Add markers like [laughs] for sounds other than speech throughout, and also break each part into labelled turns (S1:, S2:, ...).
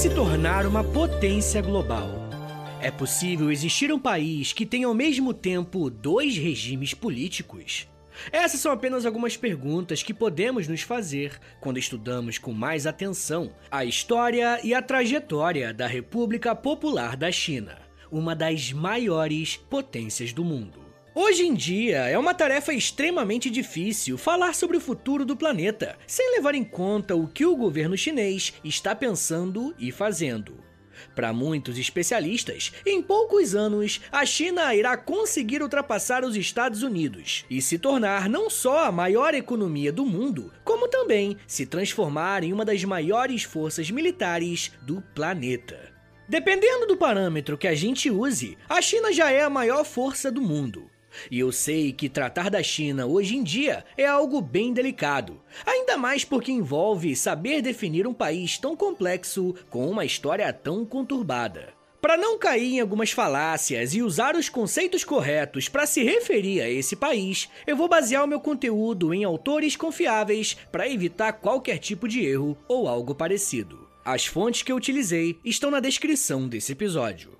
S1: Se tornar uma potência global? É possível existir um país que tenha ao mesmo tempo dois regimes políticos? Essas são apenas algumas perguntas que podemos nos fazer quando estudamos com mais atenção a história e a trajetória da República Popular da China, uma das maiores potências do mundo. Hoje em dia, é uma tarefa extremamente difícil falar sobre o futuro do planeta, sem levar em conta o que o governo chinês está pensando e fazendo. Para muitos especialistas, em poucos anos, a China irá conseguir ultrapassar os Estados Unidos e se tornar não só a maior economia do mundo, como também se transformar em uma das maiores forças militares do planeta. Dependendo do parâmetro que a gente use, a China já é a maior força do mundo. E eu sei que tratar da China hoje em dia é algo bem delicado, ainda mais porque envolve saber definir um país tão complexo com uma história tão conturbada. Para não cair em algumas falácias e usar os conceitos corretos para se referir a esse país, eu vou basear o meu conteúdo em autores confiáveis para evitar qualquer tipo de erro ou algo parecido. As fontes que eu utilizei estão na descrição desse episódio.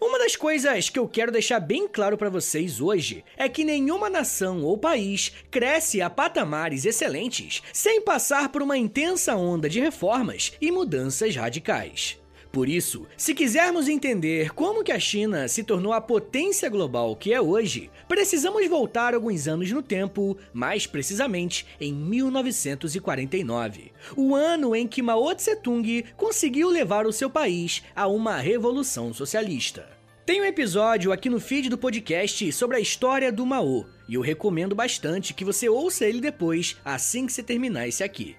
S1: Uma das coisas que eu quero deixar bem claro para vocês hoje é que nenhuma nação ou país cresce a patamares excelentes sem passar por uma intensa onda de reformas e mudanças radicais. Por isso, se quisermos entender como que a China se tornou a potência global que é hoje, precisamos voltar alguns anos no tempo, mais precisamente em 1949, o ano em que Mao Tse-tung conseguiu levar o seu país a uma revolução socialista. Tem um episódio aqui no feed do podcast sobre a história do Mao, e eu recomendo bastante que você ouça ele depois, assim que você terminar esse aqui.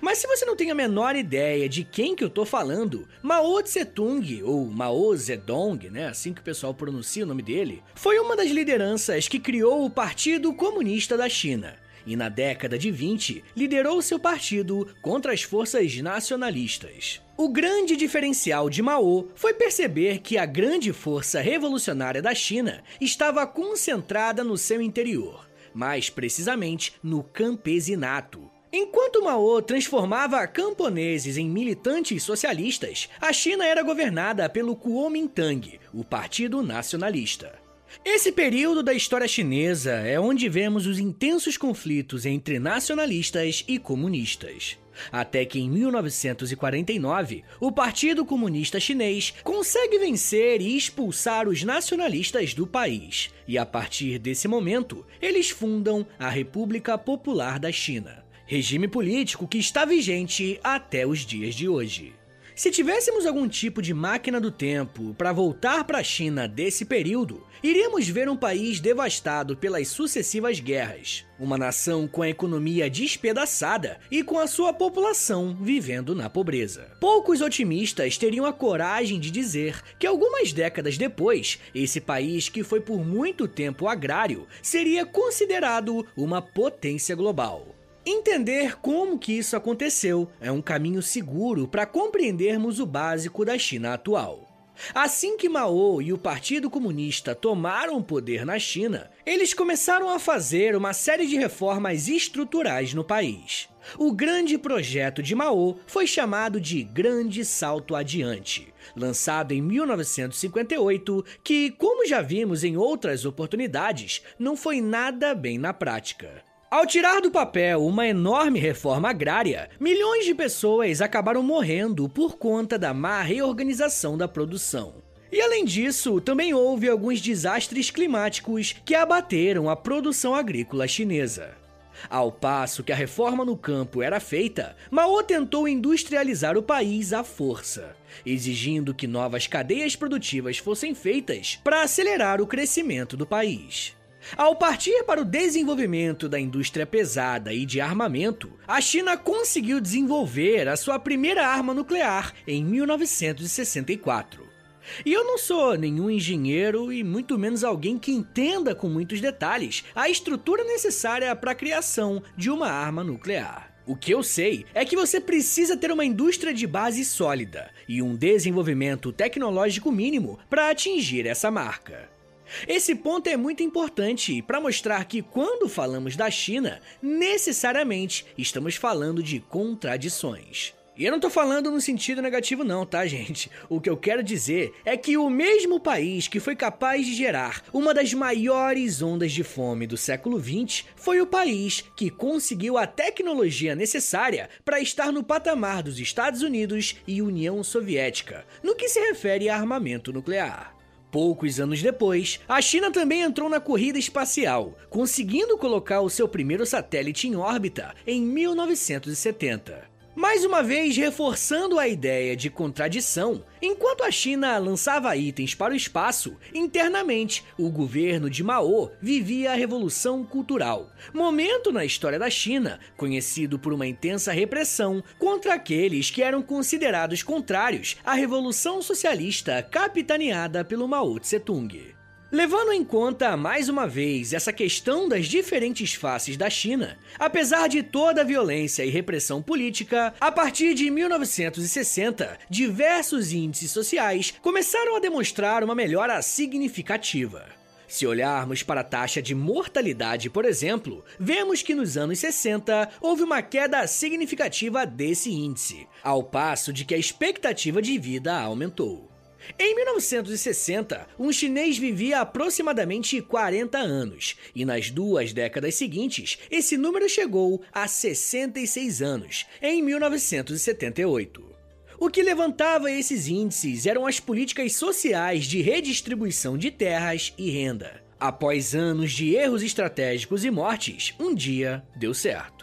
S1: Mas se você não tem a menor ideia de quem que eu tô falando, Mao Tse-tung, ou Mao Zedong, né, assim que o pessoal pronuncia o nome dele, foi uma das lideranças que criou o Partido Comunista da China. E na década de 20, liderou seu partido contra as forças nacionalistas. O grande diferencial de Mao foi perceber que a grande força revolucionária da China estava concentrada no seu interior, mais precisamente no campesinato, Enquanto Mao transformava camponeses em militantes socialistas, a China era governada pelo Kuomintang, o Partido Nacionalista. Esse período da história chinesa é onde vemos os intensos conflitos entre nacionalistas e comunistas. Até que em 1949, o Partido Comunista Chinês consegue vencer e expulsar os nacionalistas do país, e a partir desse momento, eles fundam a República Popular da China regime político que está vigente até os dias de hoje. Se tivéssemos algum tipo de máquina do tempo para voltar para a China desse período, iríamos ver um país devastado pelas sucessivas guerras, uma nação com a economia despedaçada e com a sua população vivendo na pobreza. Poucos otimistas teriam a coragem de dizer que algumas décadas depois, esse país que foi por muito tempo agrário seria considerado uma potência global. Entender como que isso aconteceu é um caminho seguro para compreendermos o básico da China atual. Assim que Mao e o Partido Comunista tomaram o poder na China, eles começaram a fazer uma série de reformas estruturais no país. O grande projeto de Mao foi chamado de Grande Salto Adiante, lançado em 1958, que, como já vimos em outras oportunidades, não foi nada bem na prática. Ao tirar do papel uma enorme reforma agrária, milhões de pessoas acabaram morrendo por conta da má reorganização da produção. E além disso, também houve alguns desastres climáticos que abateram a produção agrícola chinesa. Ao passo que a reforma no campo era feita, Mao tentou industrializar o país à força, exigindo que novas cadeias produtivas fossem feitas para acelerar o crescimento do país. Ao partir para o desenvolvimento da indústria pesada e de armamento, a China conseguiu desenvolver a sua primeira arma nuclear em 1964. E eu não sou nenhum engenheiro e muito menos alguém que entenda com muitos detalhes a estrutura necessária para a criação de uma arma nuclear. O que eu sei é que você precisa ter uma indústria de base sólida e um desenvolvimento tecnológico mínimo para atingir essa marca. Esse ponto é muito importante para mostrar que quando falamos da China, necessariamente estamos falando de contradições. E eu não tô falando no sentido negativo não, tá, gente? O que eu quero dizer é que o mesmo país que foi capaz de gerar uma das maiores ondas de fome do século XX foi o país que conseguiu a tecnologia necessária para estar no patamar dos Estados Unidos e União Soviética, no que se refere a armamento nuclear. Poucos anos depois, a China também entrou na corrida espacial, conseguindo colocar o seu primeiro satélite em órbita em 1970. Mais uma vez reforçando a ideia de contradição, enquanto a China lançava itens para o espaço, internamente o governo de Mao vivia a Revolução Cultural, momento na história da China conhecido por uma intensa repressão contra aqueles que eram considerados contrários à Revolução Socialista capitaneada pelo Mao Tse-tung. Levando em conta mais uma vez essa questão das diferentes faces da China, apesar de toda a violência e repressão política, a partir de 1960, diversos índices sociais começaram a demonstrar uma melhora significativa. Se olharmos para a taxa de mortalidade, por exemplo, vemos que nos anos 60 houve uma queda significativa desse índice, ao passo de que a expectativa de vida aumentou. Em 1960, um chinês vivia aproximadamente 40 anos, e nas duas décadas seguintes, esse número chegou a 66 anos, em 1978. O que levantava esses índices eram as políticas sociais de redistribuição de terras e renda. Após anos de erros estratégicos e mortes, um dia deu certo.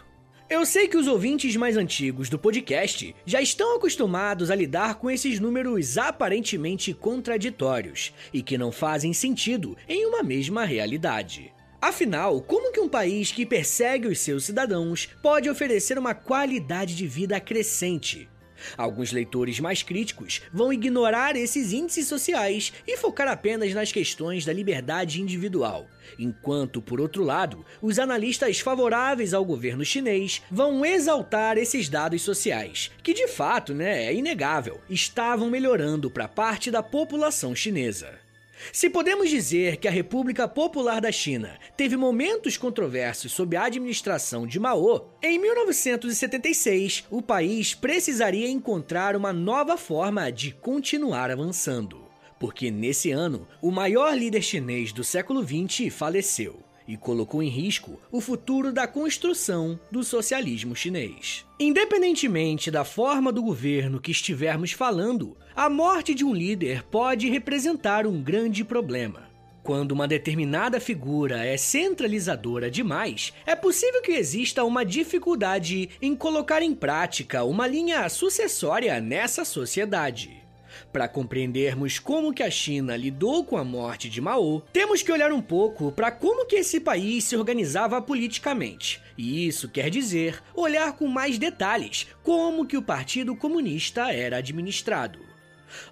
S1: Eu sei que os ouvintes mais antigos do podcast já estão acostumados a lidar com esses números aparentemente contraditórios e que não fazem sentido em uma mesma realidade. Afinal, como que um país que persegue os seus cidadãos pode oferecer uma qualidade de vida crescente, Alguns leitores mais críticos vão ignorar esses índices sociais e focar apenas nas questões da liberdade individual, enquanto, por outro lado, os analistas favoráveis ao governo chinês vão exaltar esses dados sociais, que de fato, né, é inegável, estavam melhorando para parte da população chinesa. Se podemos dizer que a República Popular da China teve momentos controversos sob a administração de Mao, em 1976 o país precisaria encontrar uma nova forma de continuar avançando. Porque nesse ano, o maior líder chinês do século XX faleceu e colocou em risco o futuro da construção do socialismo chinês. Independentemente da forma do governo que estivermos falando, a morte de um líder pode representar um grande problema. Quando uma determinada figura é centralizadora demais, é possível que exista uma dificuldade em colocar em prática uma linha sucessória nessa sociedade. Para compreendermos como que a China lidou com a morte de Mao, temos que olhar um pouco para como que esse país se organizava politicamente. E isso quer dizer olhar com mais detalhes como que o Partido Comunista era administrado.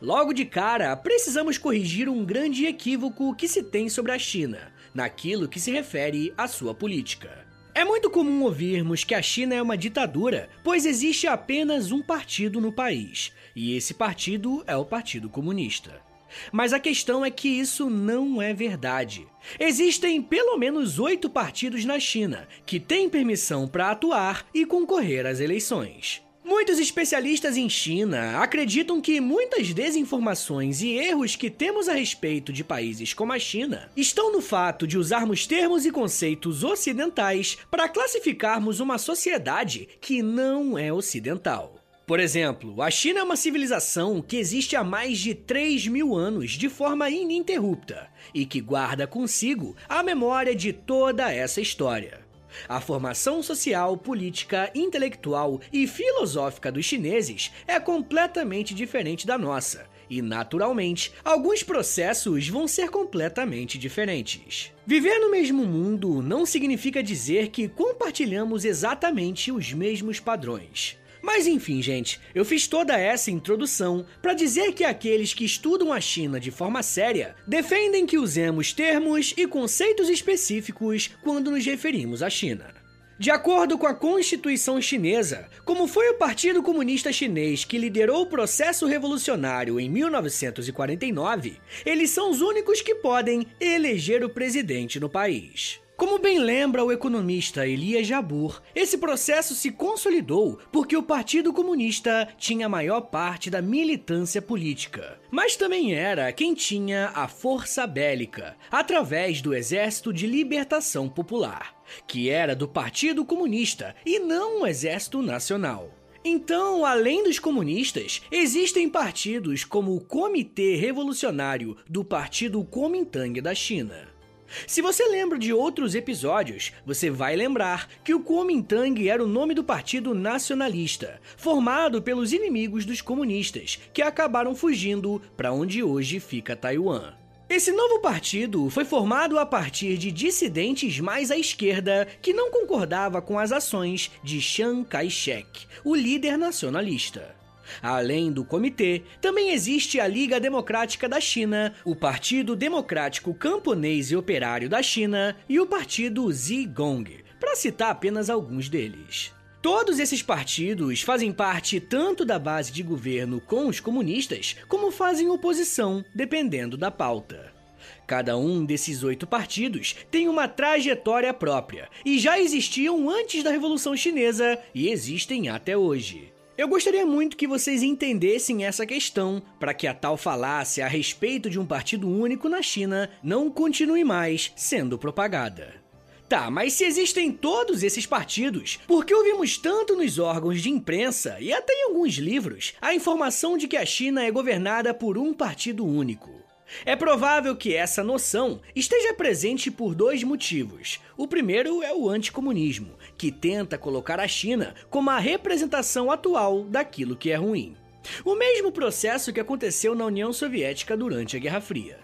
S1: Logo de cara, precisamos corrigir um grande equívoco que se tem sobre a China, naquilo que se refere à sua política. É muito comum ouvirmos que a China é uma ditadura, pois existe apenas um partido no país, e esse partido é o Partido Comunista. Mas a questão é que isso não é verdade. Existem pelo menos oito partidos na China que têm permissão para atuar e concorrer às eleições. Muitos especialistas em China acreditam que muitas desinformações e erros que temos a respeito de países como a China estão no fato de usarmos termos e conceitos ocidentais para classificarmos uma sociedade que não é ocidental. Por exemplo, a China é uma civilização que existe há mais de 3 mil anos de forma ininterrupta e que guarda consigo a memória de toda essa história. A formação social, política, intelectual e filosófica dos chineses é completamente diferente da nossa, e naturalmente, alguns processos vão ser completamente diferentes. Viver no mesmo mundo não significa dizer que compartilhamos exatamente os mesmos padrões. Mas enfim, gente, eu fiz toda essa introdução para dizer que aqueles que estudam a China de forma séria defendem que usemos termos e conceitos específicos quando nos referimos à China. De acordo com a Constituição Chinesa, como foi o Partido Comunista Chinês que liderou o processo revolucionário em 1949, eles são os únicos que podem eleger o presidente no país. Como bem lembra o economista Elias Jabur, esse processo se consolidou porque o Partido Comunista tinha a maior parte da militância política, mas também era quem tinha a força bélica, através do Exército de Libertação Popular, que era do Partido Comunista e não o Exército Nacional. Então, além dos comunistas, existem partidos como o Comitê Revolucionário do Partido Kuomintang da China. Se você lembra de outros episódios, você vai lembrar que o Kuomintang era o nome do partido nacionalista, formado pelos inimigos dos comunistas, que acabaram fugindo para onde hoje fica Taiwan. Esse novo partido foi formado a partir de dissidentes mais à esquerda que não concordava com as ações de Chiang Kai-shek, o líder nacionalista. Além do comitê, também existe a Liga Democrática da China, o Partido Democrático Camponês e Operário da China e o Partido Zigong, para citar apenas alguns deles. Todos esses partidos fazem parte tanto da base de governo com os comunistas, como fazem oposição, dependendo da pauta. Cada um desses oito partidos tem uma trajetória própria e já existiam antes da Revolução Chinesa e existem até hoje. Eu gostaria muito que vocês entendessem essa questão para que a tal falácia a respeito de um partido único na China não continue mais sendo propagada. Tá, mas se existem todos esses partidos, por que ouvimos tanto nos órgãos de imprensa e até em alguns livros a informação de que a China é governada por um partido único? É provável que essa noção esteja presente por dois motivos. O primeiro é o anticomunismo, que tenta colocar a China como a representação atual daquilo que é ruim. O mesmo processo que aconteceu na União Soviética durante a Guerra Fria.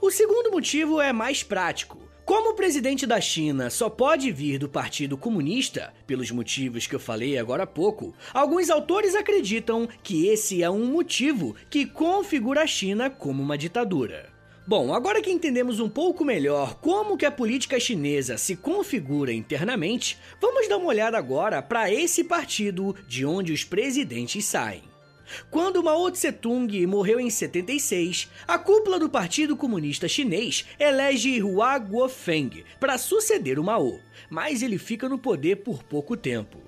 S1: O segundo motivo é mais prático. Como o presidente da China só pode vir do Partido Comunista, pelos motivos que eu falei agora há pouco, alguns autores acreditam que esse é um motivo que configura a China como uma ditadura. Bom, agora que entendemos um pouco melhor como que a política chinesa se configura internamente, vamos dar uma olhada agora para esse partido de onde os presidentes saem. Quando Mao Tse-tung morreu em 76, a cúpula do Partido Comunista Chinês elege Hua Guofeng para suceder o Mao, mas ele fica no poder por pouco tempo.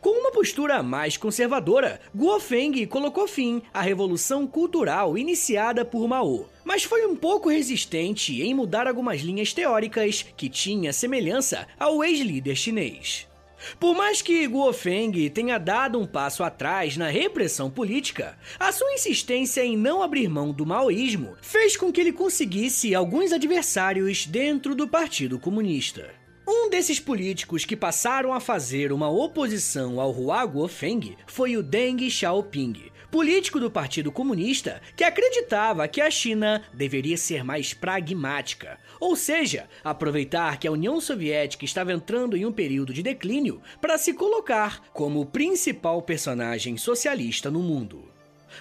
S1: Com uma postura mais conservadora, Guofeng colocou fim à revolução cultural iniciada por Mao, mas foi um pouco resistente em mudar algumas linhas teóricas que tinha semelhança ao ex-líder chinês. Por mais que Guo Feng tenha dado um passo atrás na repressão política, a sua insistência em não abrir mão do maoísmo fez com que ele conseguisse alguns adversários dentro do Partido Comunista. Um desses políticos que passaram a fazer uma oposição ao Hua Guofeng foi o Deng Xiaoping, político do Partido Comunista que acreditava que a China deveria ser mais pragmática, ou seja, aproveitar que a União Soviética estava entrando em um período de declínio para se colocar como o principal personagem socialista no mundo.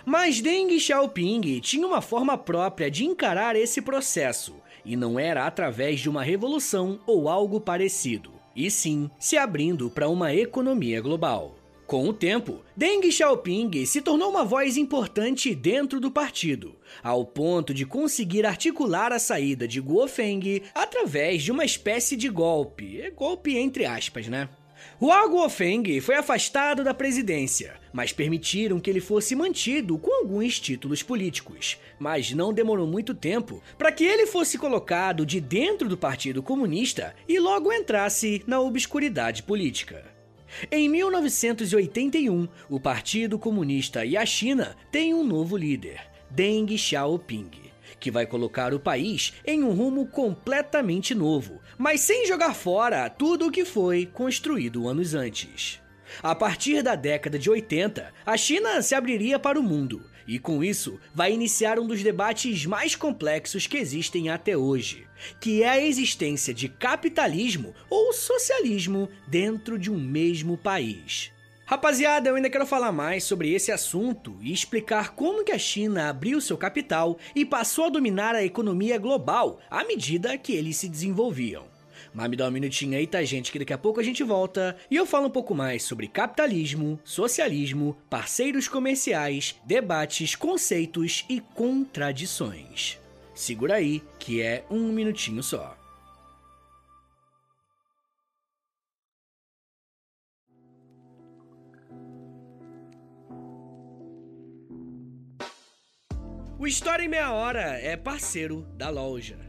S1: Mas Deng Xiaoping tinha uma forma própria de encarar esse processo e não era através de uma revolução ou algo parecido, e sim se abrindo para uma economia global. Com o tempo, Deng Xiaoping se tornou uma voz importante dentro do partido, ao ponto de conseguir articular a saída de Guo Feng através de uma espécie de golpe, é golpe entre aspas, né? Hua Guofeng foi afastado da presidência, mas permitiram que ele fosse mantido com alguns títulos políticos. Mas não demorou muito tempo para que ele fosse colocado de dentro do Partido Comunista e logo entrasse na obscuridade política. Em 1981, o Partido Comunista e a China têm um novo líder, Deng Xiaoping que vai colocar o país em um rumo completamente novo, mas sem jogar fora tudo o que foi construído anos antes. A partir da década de 80, a China se abriria para o mundo, e com isso vai iniciar um dos debates mais complexos que existem até hoje, que é a existência de capitalismo ou socialismo dentro de um mesmo país. Rapaziada, eu ainda quero falar mais sobre esse assunto e explicar como que a China abriu seu capital e passou a dominar a economia global à medida que eles se desenvolviam. Mas me dá um minutinho aí, tá, gente? Que daqui a pouco a gente volta e eu falo um pouco mais sobre capitalismo, socialismo, parceiros comerciais, debates, conceitos e contradições. Segura aí, que é um minutinho só. O História em Meia Hora é parceiro da loja.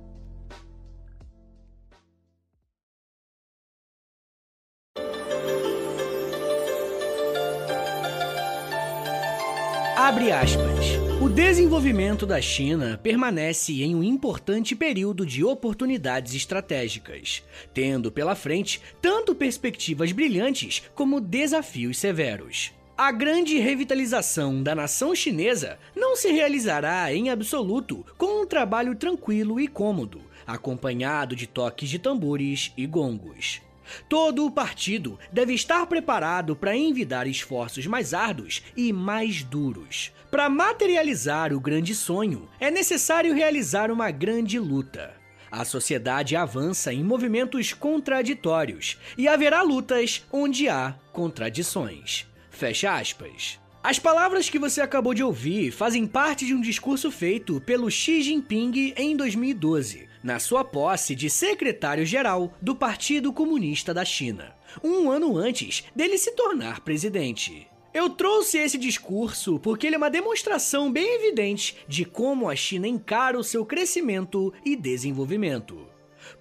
S1: Abre aspas. O desenvolvimento da China permanece em um importante período de oportunidades estratégicas, tendo pela frente tanto perspectivas brilhantes como desafios severos. A grande revitalização da nação chinesa não se realizará em absoluto com um trabalho tranquilo e cômodo, acompanhado de toques de tambores e gongos. Todo o partido deve estar preparado para envidar esforços mais árduos e mais duros. Para materializar o grande sonho, é necessário realizar uma grande luta. A sociedade avança em movimentos contraditórios e haverá lutas onde há contradições. Fecha aspas. As palavras que você acabou de ouvir fazem parte de um discurso feito pelo Xi Jinping em 2012, na sua posse de secretário-geral do Partido Comunista da China, um ano antes dele se tornar presidente. Eu trouxe esse discurso porque ele é uma demonstração bem evidente de como a China encara o seu crescimento e desenvolvimento.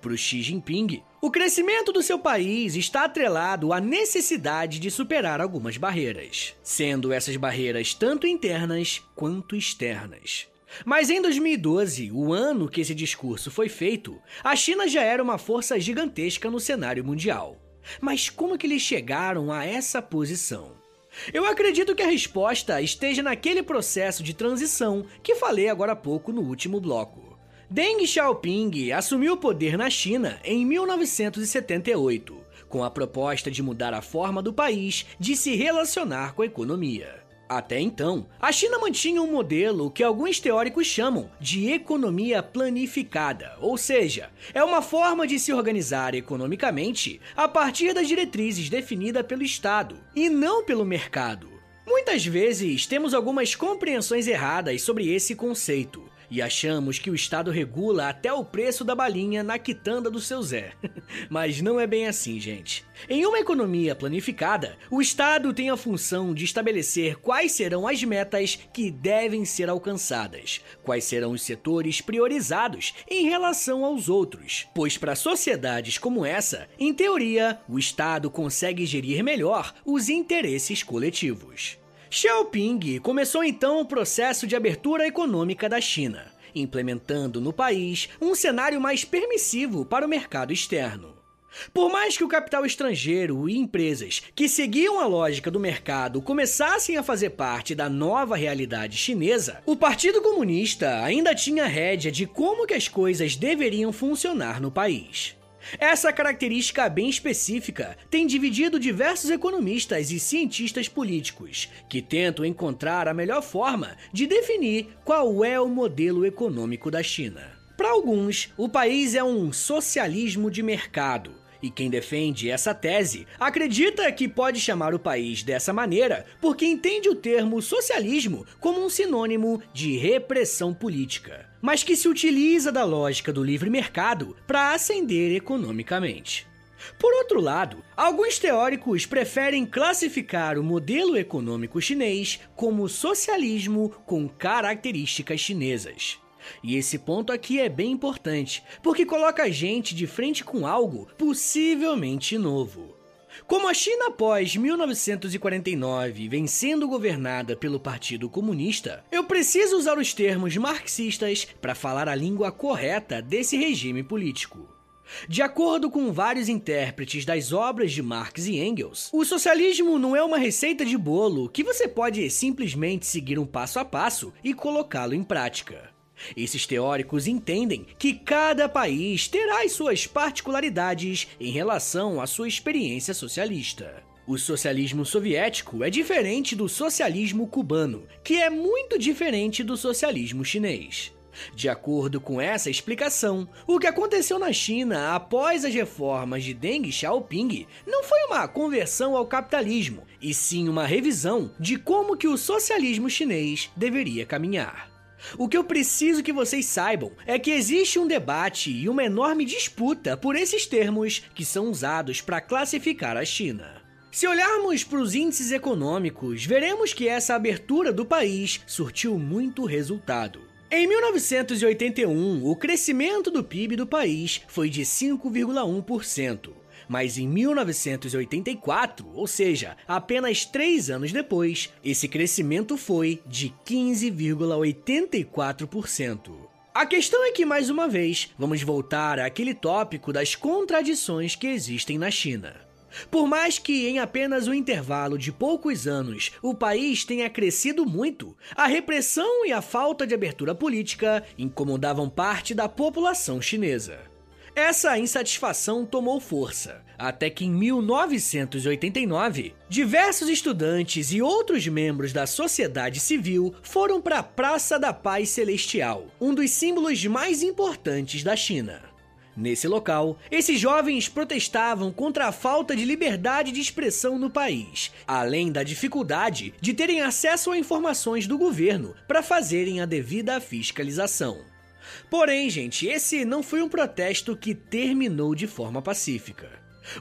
S1: Para o Xi Jinping, o crescimento do seu país está atrelado à necessidade de superar algumas barreiras, sendo essas barreiras tanto internas quanto externas. Mas em 2012, o ano que esse discurso foi feito, a China já era uma força gigantesca no cenário mundial. Mas como que eles chegaram a essa posição? Eu acredito que a resposta esteja naquele processo de transição que falei agora há pouco no último bloco. Deng Xiaoping assumiu o poder na China em 1978, com a proposta de mudar a forma do país de se relacionar com a economia. Até então, a China mantinha um modelo que alguns teóricos chamam de economia planificada, ou seja, é uma forma de se organizar economicamente a partir das diretrizes definidas pelo Estado e não pelo mercado. Muitas vezes temos algumas compreensões erradas sobre esse conceito, e achamos que o Estado regula até o preço da balinha na quitanda do seu Zé. [laughs] Mas não é bem assim, gente. Em uma economia planificada, o Estado tem a função de estabelecer quais serão as metas que devem ser alcançadas, quais serão os setores priorizados em relação aos outros. Pois para sociedades como essa, em teoria, o Estado consegue gerir melhor os interesses coletivos. Xiaoping começou então o processo de abertura econômica da China, implementando no país um cenário mais permissivo para o mercado externo. Por mais que o capital estrangeiro e empresas que seguiam a lógica do mercado começassem a fazer parte da nova realidade chinesa, o Partido Comunista ainda tinha rédea de como que as coisas deveriam funcionar no país. Essa característica bem específica tem dividido diversos economistas e cientistas políticos, que tentam encontrar a melhor forma de definir qual é o modelo econômico da China. Para alguns, o país é um socialismo de mercado, e quem defende essa tese acredita que pode chamar o país dessa maneira porque entende o termo socialismo como um sinônimo de repressão política, mas que se utiliza da lógica do livre mercado para ascender economicamente. Por outro lado, alguns teóricos preferem classificar o modelo econômico chinês como socialismo com características chinesas. E esse ponto aqui é bem importante, porque coloca a gente de frente com algo possivelmente novo. Como a China após 1949 vem sendo governada pelo Partido Comunista, eu preciso usar os termos marxistas para falar a língua correta desse regime político. De acordo com vários intérpretes das obras de Marx e Engels, o socialismo não é uma receita de bolo que você pode simplesmente seguir um passo a passo e colocá-lo em prática. Esses teóricos entendem que cada país terá as suas particularidades em relação à sua experiência socialista. O socialismo soviético é diferente do socialismo cubano, que é muito diferente do socialismo chinês. De acordo com essa explicação, o que aconteceu na China após as reformas de Deng Xiaoping não foi uma conversão ao capitalismo, e sim uma revisão de como que o socialismo chinês deveria caminhar. O que eu preciso que vocês saibam é que existe um debate e uma enorme disputa por esses termos que são usados para classificar a China. Se olharmos para os índices econômicos, veremos que essa abertura do país surtiu muito resultado. Em 1981, o crescimento do PIB do país foi de 5,1%. Mas em 1984, ou seja, apenas três anos depois, esse crescimento foi de 15,84%. A questão é que, mais uma vez, vamos voltar àquele tópico das contradições que existem na China. Por mais que em apenas um intervalo de poucos anos o país tenha crescido muito, a repressão e a falta de abertura política incomodavam parte da população chinesa. Essa insatisfação tomou força, até que em 1989, diversos estudantes e outros membros da sociedade civil foram para a Praça da Paz Celestial, um dos símbolos mais importantes da China. Nesse local, esses jovens protestavam contra a falta de liberdade de expressão no país, além da dificuldade de terem acesso a informações do governo para fazerem a devida fiscalização. Porém, gente, esse não foi um protesto que terminou de forma pacífica.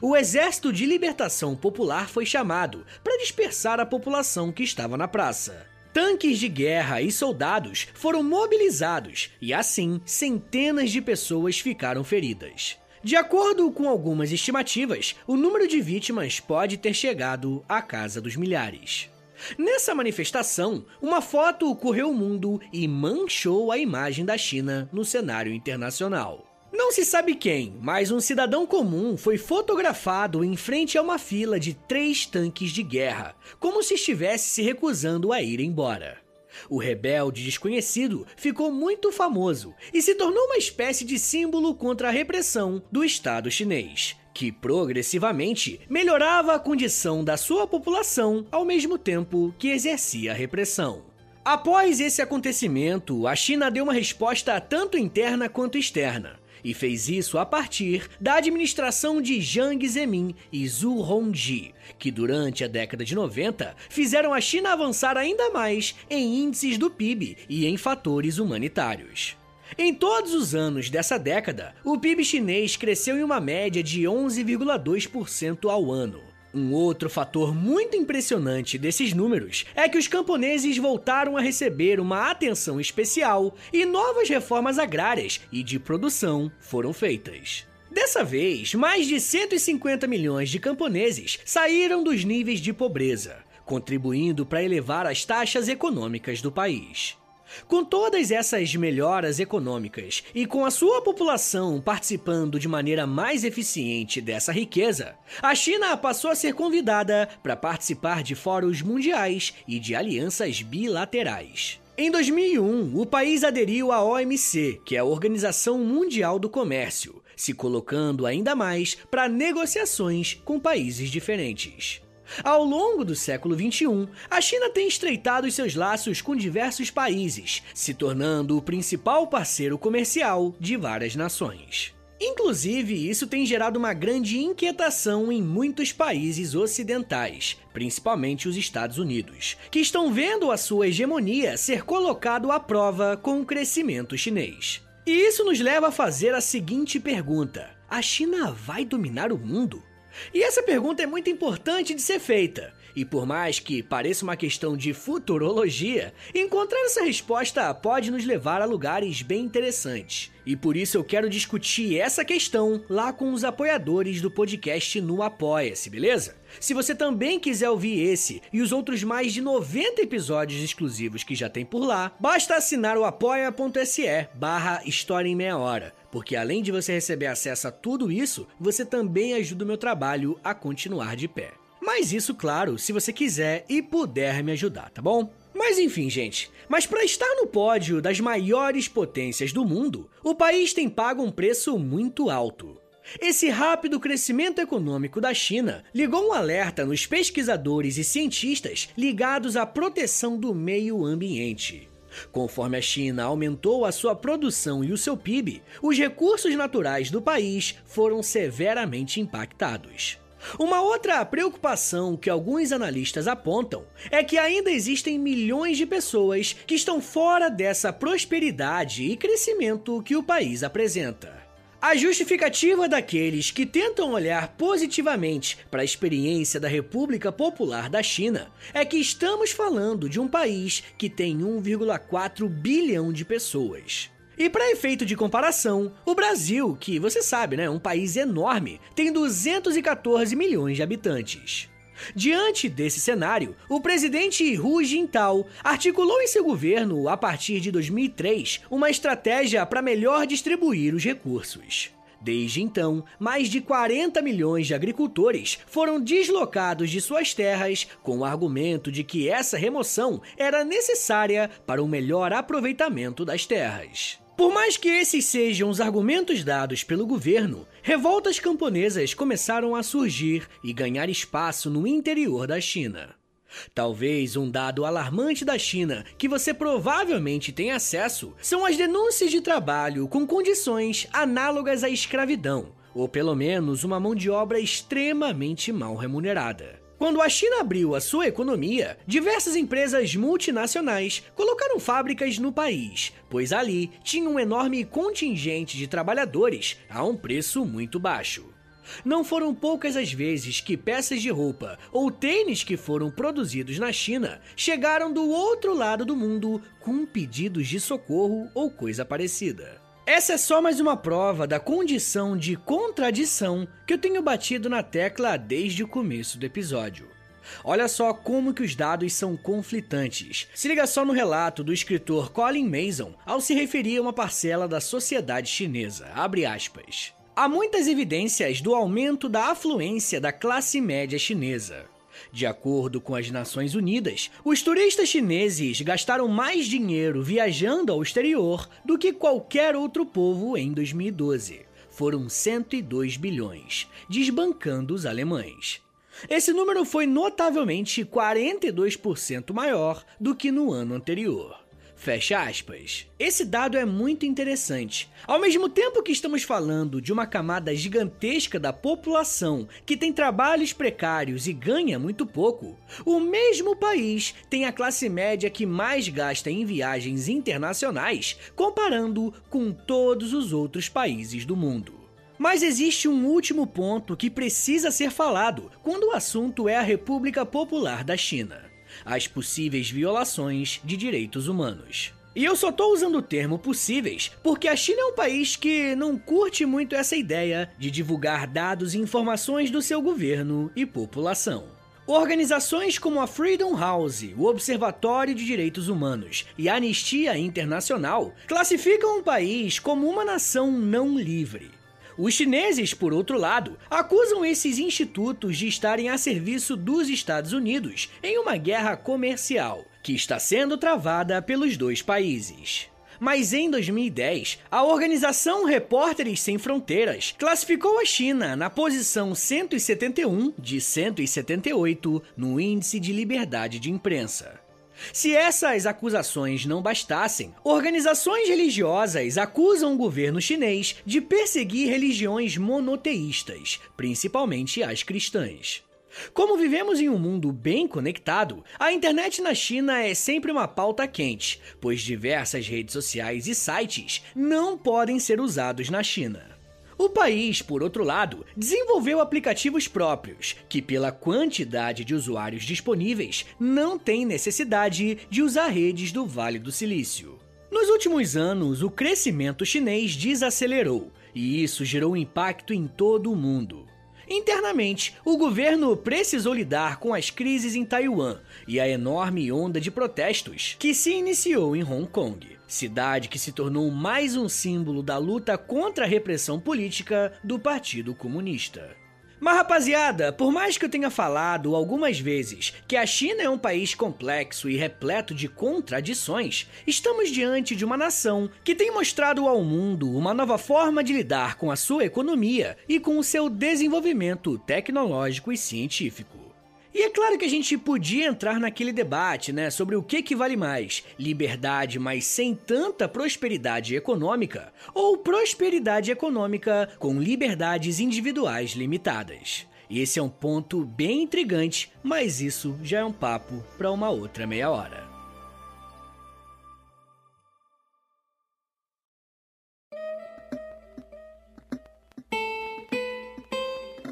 S1: O Exército de Libertação Popular foi chamado para dispersar a população que estava na praça. Tanques de guerra e soldados foram mobilizados e, assim, centenas de pessoas ficaram feridas. De acordo com algumas estimativas, o número de vítimas pode ter chegado à casa dos milhares. Nessa manifestação, uma foto correu o mundo e manchou a imagem da China no cenário internacional. Não se sabe quem, mas um cidadão comum foi fotografado em frente a uma fila de três tanques de guerra, como se estivesse se recusando a ir embora. O rebelde desconhecido ficou muito famoso e se tornou uma espécie de símbolo contra a repressão do Estado chinês, que progressivamente melhorava a condição da sua população ao mesmo tempo que exercia repressão. Após esse acontecimento, a China deu uma resposta tanto interna quanto externa, e fez isso a partir da administração de Jiang Zemin e Zhu Rongji, que durante a década de 90 fizeram a China avançar ainda mais em índices do PIB e em fatores humanitários. Em todos os anos dessa década, o PIB chinês cresceu em uma média de 11,2% ao ano. Um outro fator muito impressionante desses números é que os camponeses voltaram a receber uma atenção especial e novas reformas agrárias e de produção foram feitas. Dessa vez, mais de 150 milhões de camponeses saíram dos níveis de pobreza, contribuindo para elevar as taxas econômicas do país. Com todas essas melhoras econômicas e com a sua população participando de maneira mais eficiente dessa riqueza, a China passou a ser convidada para participar de fóruns mundiais e de alianças bilaterais. Em 2001, o país aderiu à OMC, que é a Organização Mundial do Comércio, se colocando ainda mais para negociações com países diferentes. Ao longo do século XXI, a China tem estreitado seus laços com diversos países, se tornando o principal parceiro comercial de várias nações. Inclusive, isso tem gerado uma grande inquietação em muitos países ocidentais, principalmente os Estados Unidos, que estão vendo a sua hegemonia ser colocado à prova com o crescimento chinês. E isso nos leva a fazer a seguinte pergunta: a China vai dominar o mundo? E essa pergunta é muito importante de ser feita. E por mais que pareça uma questão de futurologia, encontrar essa resposta pode nos levar a lugares bem interessantes. E por isso eu quero discutir essa questão lá com os apoiadores do podcast no Apoia-se, beleza? Se você também quiser ouvir esse e os outros mais de 90 episódios exclusivos que já tem por lá, basta assinar o apoia.se barra História em Meia Hora porque além de você receber acesso a tudo isso, você também ajuda o meu trabalho a continuar de pé. Mas isso, claro, se você quiser e puder me ajudar, tá bom? Mas enfim, gente. Mas para estar no pódio das maiores potências do mundo, o país tem pago um preço muito alto. Esse rápido crescimento econômico da China ligou um alerta nos pesquisadores e cientistas ligados à proteção do meio ambiente. Conforme a China aumentou a sua produção e o seu PIB, os recursos naturais do país foram severamente impactados. Uma outra preocupação que alguns analistas apontam é que ainda existem milhões de pessoas que estão fora dessa prosperidade e crescimento que o país apresenta. A justificativa daqueles que tentam olhar positivamente para a experiência da República Popular da China é que estamos falando de um país que tem 1,4 bilhão de pessoas. E para efeito de comparação, o Brasil, que você sabe, né, é um país enorme, tem 214 milhões de habitantes. Diante desse cenário, o presidente Hu Jintao articulou em seu governo, a partir de 2003, uma estratégia para melhor distribuir os recursos. Desde então, mais de 40 milhões de agricultores foram deslocados de suas terras com o argumento de que essa remoção era necessária para um melhor aproveitamento das terras. Por mais que esses sejam os argumentos dados pelo governo, revoltas camponesas começaram a surgir e ganhar espaço no interior da China. Talvez um dado alarmante da China que você provavelmente tem acesso são as denúncias de trabalho com condições análogas à escravidão, ou pelo menos uma mão de obra extremamente mal remunerada. Quando a China abriu a sua economia, diversas empresas multinacionais colocaram fábricas no país, pois ali tinha um enorme contingente de trabalhadores a um preço muito baixo. Não foram poucas as vezes que peças de roupa ou tênis que foram produzidos na China chegaram do outro lado do mundo com pedidos de socorro ou coisa parecida. Essa é só mais uma prova da condição de contradição que eu tenho batido na tecla desde o começo do episódio. Olha só como que os dados são conflitantes. Se liga só no relato do escritor Colin Mason ao se referir a uma parcela da sociedade chinesa. Abre aspas. Há muitas evidências do aumento da afluência da classe média chinesa. De acordo com as Nações Unidas, os turistas chineses gastaram mais dinheiro viajando ao exterior do que qualquer outro povo em 2012. Foram 102 bilhões, desbancando os alemães. Esse número foi notavelmente 42% maior do que no ano anterior. Fecha aspas. Esse dado é muito interessante. Ao mesmo tempo que estamos falando de uma camada gigantesca da população que tem trabalhos precários e ganha muito pouco, o mesmo país tem a classe média que mais gasta em viagens internacionais, comparando com todos os outros países do mundo. Mas existe um último ponto que precisa ser falado quando o assunto é a República Popular da China as possíveis violações de direitos humanos. E eu só tô usando o termo possíveis porque a China é um país que não curte muito essa ideia de divulgar dados e informações do seu governo e população. Organizações como a Freedom House, o Observatório de Direitos Humanos e a Anistia Internacional classificam o país como uma nação não livre. Os chineses, por outro lado, acusam esses institutos de estarem a serviço dos Estados Unidos em uma guerra comercial que está sendo travada pelos dois países. Mas em 2010, a organização Repórteres Sem Fronteiras classificou a China na posição 171 de 178 no Índice de Liberdade de Imprensa. Se essas acusações não bastassem, organizações religiosas acusam o governo chinês de perseguir religiões monoteístas, principalmente as cristãs. Como vivemos em um mundo bem conectado, a internet na China é sempre uma pauta quente, pois diversas redes sociais e sites não podem ser usados na China. O país, por outro lado, desenvolveu aplicativos próprios, que, pela quantidade de usuários disponíveis, não tem necessidade de usar redes do Vale do Silício. Nos últimos anos, o crescimento chinês desacelerou, e isso gerou impacto em todo o mundo. Internamente, o governo precisou lidar com as crises em Taiwan e a enorme onda de protestos que se iniciou em Hong Kong, cidade que se tornou mais um símbolo da luta contra a repressão política do Partido Comunista. Mas rapaziada, por mais que eu tenha falado algumas vezes que a China é um país complexo e repleto de contradições, estamos diante de uma nação que tem mostrado ao mundo uma nova forma de lidar com a sua economia e com o seu desenvolvimento tecnológico e científico. E é claro que a gente podia entrar naquele debate, né, sobre o que que vale mais: liberdade, mas sem tanta prosperidade econômica, ou prosperidade econômica com liberdades individuais limitadas. E esse é um ponto bem intrigante, mas isso já é um papo para uma outra meia hora.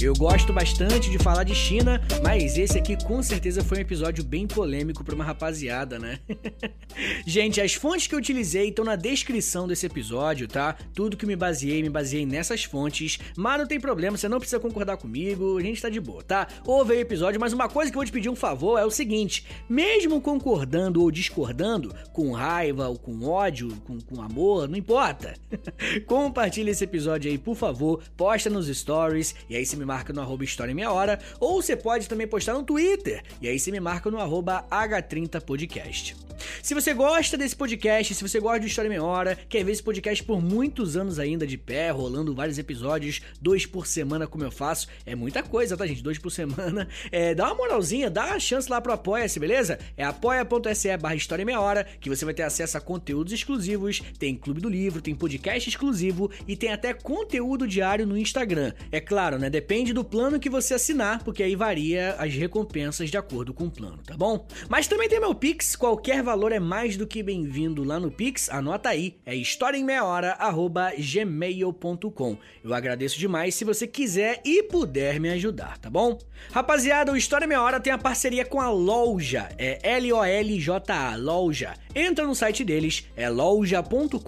S1: Eu gosto bastante de falar de China, mas esse aqui com certeza foi um episódio bem polêmico para uma rapaziada, né? [laughs] Gente, as fontes que eu utilizei estão na descrição desse episódio, tá? Tudo que me baseei, me baseei nessas fontes, mas não tem problema, você não precisa concordar comigo, a gente tá de boa, tá? Ouve aí o episódio, mas uma coisa que eu vou te pedir um favor é o seguinte: mesmo concordando ou discordando, com raiva ou com ódio, com, com amor, não importa. [laughs] Compartilhe esse episódio aí, por favor, posta nos stories e aí você me marca no arroba História Meia Hora, ou você pode também postar no Twitter, e aí você me marca no arroba H30podcast. Se você gosta desse podcast, se você gosta de História em Meia Hora, quer ver esse podcast por muitos anos ainda de pé, rolando vários episódios, dois por semana como eu faço, é muita coisa, tá gente? Dois por semana. [laughs] É, dá uma moralzinha, dá uma chance lá pro Apoia-se, beleza? É apoia.se barra História Meia Hora, que você vai ter acesso a conteúdos exclusivos, tem Clube do Livro, tem podcast exclusivo e tem até conteúdo diário no Instagram. É claro, né? Depende Depende do plano que você assinar, porque aí varia as recompensas de acordo com o plano, tá bom? Mas também tem meu Pix, qualquer valor é mais do que bem-vindo lá no Pix, anota aí, é historiaemmeiahora@gmail.com. Eu agradeço demais se você quiser e puder me ajudar, tá bom? Rapaziada, o História Meia Hora tem a parceria com a Loja, é L-O-L-J-A, Loja. Entra no site deles, é loja.com.br,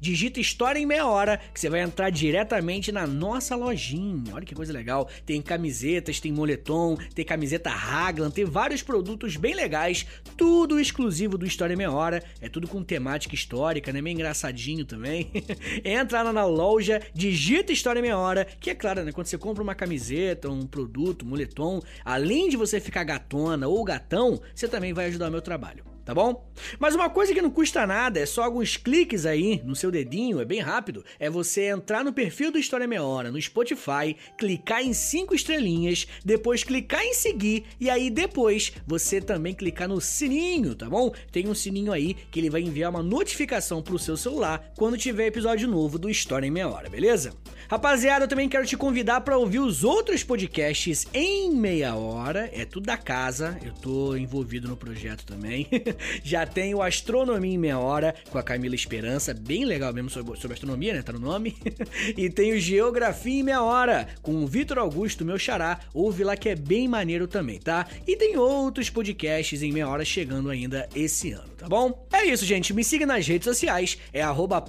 S1: digita História em Meia Hora, que você vai entrar diretamente na nossa lojinha olha que coisa legal. Tem camisetas, tem moletom, tem camiseta Raglan, tem vários produtos bem legais, tudo exclusivo do História Meia Hora. É tudo com temática histórica, né? Meio engraçadinho também. [laughs] Entra lá na loja, digita História Meia Hora, que é claro, né? Quando você compra uma camiseta, um produto, um moletom, além de você ficar gatona ou gatão, você também vai ajudar o meu trabalho tá bom? Mas uma coisa que não custa nada, é só alguns cliques aí no seu dedinho, é bem rápido, é você entrar no perfil do História Meia Hora no Spotify, clicar em cinco estrelinhas, depois clicar em seguir e aí depois você também clicar no sininho, tá bom? Tem um sininho aí que ele vai enviar uma notificação pro seu celular quando tiver episódio novo do História em Meia Hora, beleza? Rapaziada, eu também quero te convidar para ouvir os outros podcasts em meia hora, é tudo da casa, eu tô envolvido no projeto também. [laughs] [laughs] Já tem o Astronomia em Meia Hora com a Camila Esperança, bem legal mesmo sobre, sobre astronomia, né? Tá no nome. [laughs] e tem o Geografia em Meia Hora com o Vitor Augusto, meu xará. Ouve lá que é bem maneiro também, tá? E tem outros podcasts em meia hora chegando ainda esse ano, tá bom? É isso, gente. Me siga nas redes sociais, é arroba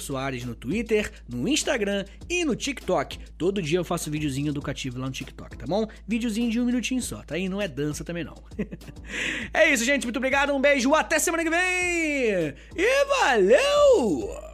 S1: Soares no Twitter, no Instagram e no TikTok. Todo dia eu faço videozinho educativo lá no TikTok, tá bom? Videozinho de um minutinho só, tá? E não é dança também não. [laughs] é isso, gente. Muito obrigado um beijo, até semana que vem! E valeu!